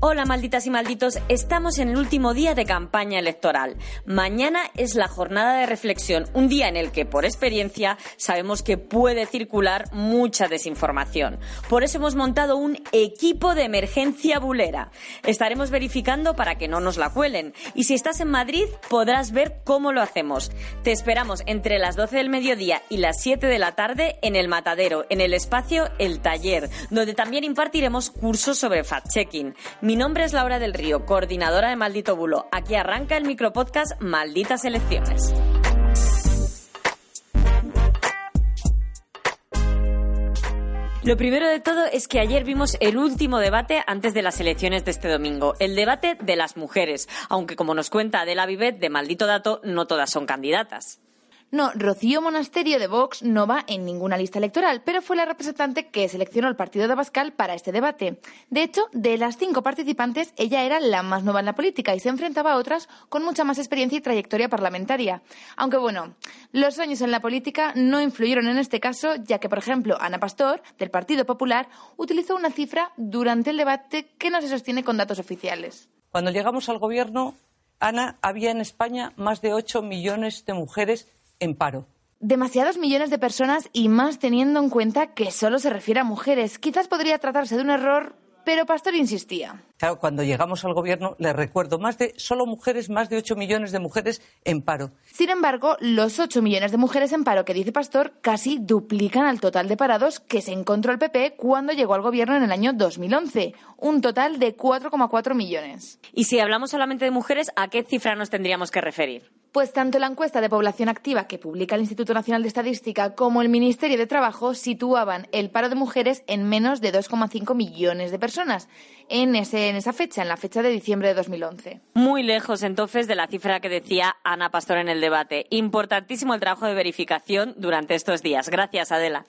Hola malditas y malditos, estamos en el último día de campaña electoral. Mañana es la jornada de reflexión, un día en el que por experiencia sabemos que puede circular mucha desinformación. Por eso hemos montado un equipo de emergencia bulera. Estaremos verificando para que no nos la cuelen y si estás en Madrid podrás ver cómo lo hacemos. Te esperamos entre las 12 del mediodía y las 7 de la tarde en el Matadero, en el espacio El Taller, donde también impartiremos cursos sobre fact-checking. Mi nombre es Laura del Río, coordinadora de Maldito Bulo. Aquí arranca el micropodcast Malditas Elecciones. Lo primero de todo es que ayer vimos el último debate antes de las elecciones de este domingo, el debate de las mujeres, aunque como nos cuenta Adela Vivet de Maldito Dato, no todas son candidatas. No, Rocío Monasterio de Vox no va en ninguna lista electoral, pero fue la representante que seleccionó el partido de Abascal para este debate. De hecho, de las cinco participantes, ella era la más nueva en la política y se enfrentaba a otras con mucha más experiencia y trayectoria parlamentaria. Aunque bueno, los años en la política no influyeron en este caso, ya que, por ejemplo, Ana Pastor, del Partido Popular, utilizó una cifra durante el debate que no se sostiene con datos oficiales. Cuando llegamos al gobierno, Ana, había en España más de 8 millones de mujeres en paro. Demasiados millones de personas y más teniendo en cuenta que solo se refiere a mujeres. Quizás podría tratarse de un error, pero Pastor insistía. Claro, cuando llegamos al gobierno, les recuerdo, más de solo mujeres, más de 8 millones de mujeres en paro. Sin embargo, los 8 millones de mujeres en paro que dice Pastor casi duplican al total de parados que se encontró el PP cuando llegó al gobierno en el año 2011, un total de 4,4 millones. Y si hablamos solamente de mujeres, ¿a qué cifra nos tendríamos que referir? Pues tanto la encuesta de población activa que publica el Instituto Nacional de Estadística como el Ministerio de Trabajo situaban el paro de mujeres en menos de 2,5 millones de personas en, ese, en esa fecha, en la fecha de diciembre de 2011. Muy lejos entonces de la cifra que decía Ana Pastor en el debate. Importantísimo el trabajo de verificación durante estos días. Gracias, Adela.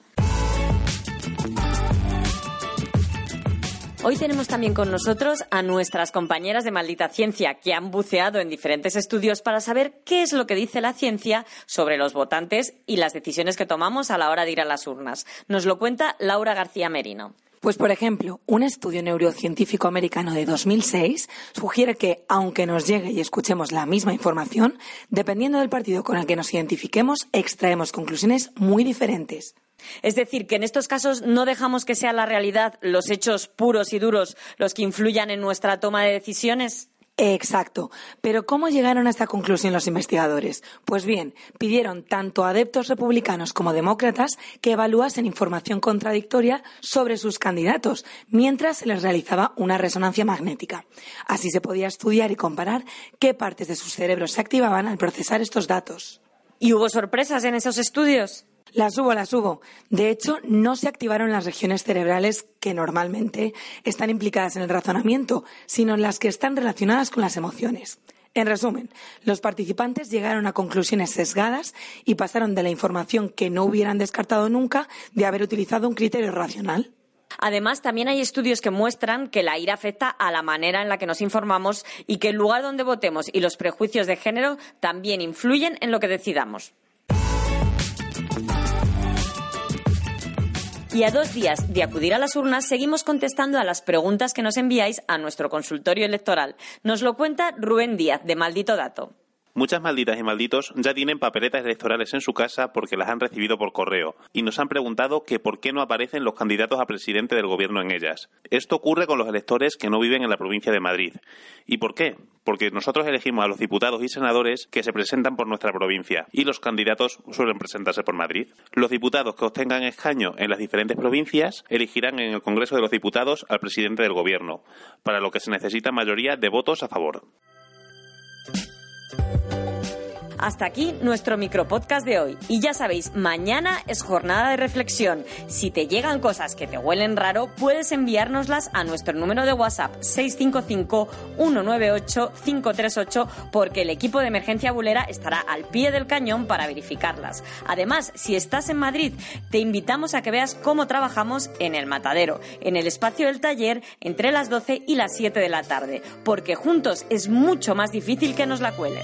Hoy tenemos también con nosotros a nuestras compañeras de Maldita Ciencia que han buceado en diferentes estudios para saber qué es lo que dice la ciencia sobre los votantes y las decisiones que tomamos a la hora de ir a las urnas. Nos lo cuenta Laura García Merino. Pues, por ejemplo, un estudio neurocientífico americano de 2006 sugiere que, aunque nos llegue y escuchemos la misma información, dependiendo del partido con el que nos identifiquemos, extraemos conclusiones muy diferentes. Es decir, que en estos casos no dejamos que sea la realidad, los hechos puros y duros, los que influyan en nuestra toma de decisiones. Exacto. Pero ¿cómo llegaron a esta conclusión los investigadores? Pues bien, pidieron tanto a adeptos republicanos como demócratas que evaluasen información contradictoria sobre sus candidatos mientras se les realizaba una resonancia magnética. Así se podía estudiar y comparar qué partes de sus cerebros se activaban al procesar estos datos. ¿Y hubo sorpresas en esos estudios? Las hubo, las hubo. De hecho, no se activaron las regiones cerebrales que normalmente están implicadas en el razonamiento, sino las que están relacionadas con las emociones. En resumen, los participantes llegaron a conclusiones sesgadas y pasaron de la información que no hubieran descartado nunca de haber utilizado un criterio racional. Además, también hay estudios que muestran que la ira afecta a la manera en la que nos informamos y que el lugar donde votemos y los prejuicios de género también influyen en lo que decidamos. Y a dos días de acudir a las urnas, seguimos contestando a las preguntas que nos enviáis a nuestro consultorio electoral. Nos lo cuenta Rubén Díaz, de Maldito Dato. Muchas malditas y malditos ya tienen papeletas electorales en su casa porque las han recibido por correo y nos han preguntado que por qué no aparecen los candidatos a presidente del gobierno en ellas. Esto ocurre con los electores que no viven en la provincia de Madrid. ¿Y por qué? Porque nosotros elegimos a los diputados y senadores que se presentan por nuestra provincia y los candidatos suelen presentarse por Madrid. Los diputados que obtengan escaño en las diferentes provincias elegirán en el Congreso de los Diputados al presidente del gobierno, para lo que se necesita mayoría de votos a favor. Hasta aquí nuestro micropodcast de hoy. Y ya sabéis, mañana es jornada de reflexión. Si te llegan cosas que te huelen raro, puedes enviárnoslas a nuestro número de WhatsApp 655-198-538 porque el equipo de emergencia bulera estará al pie del cañón para verificarlas. Además, si estás en Madrid, te invitamos a que veas cómo trabajamos en el matadero, en el espacio del taller entre las 12 y las 7 de la tarde, porque juntos es mucho más difícil que nos la cuelen.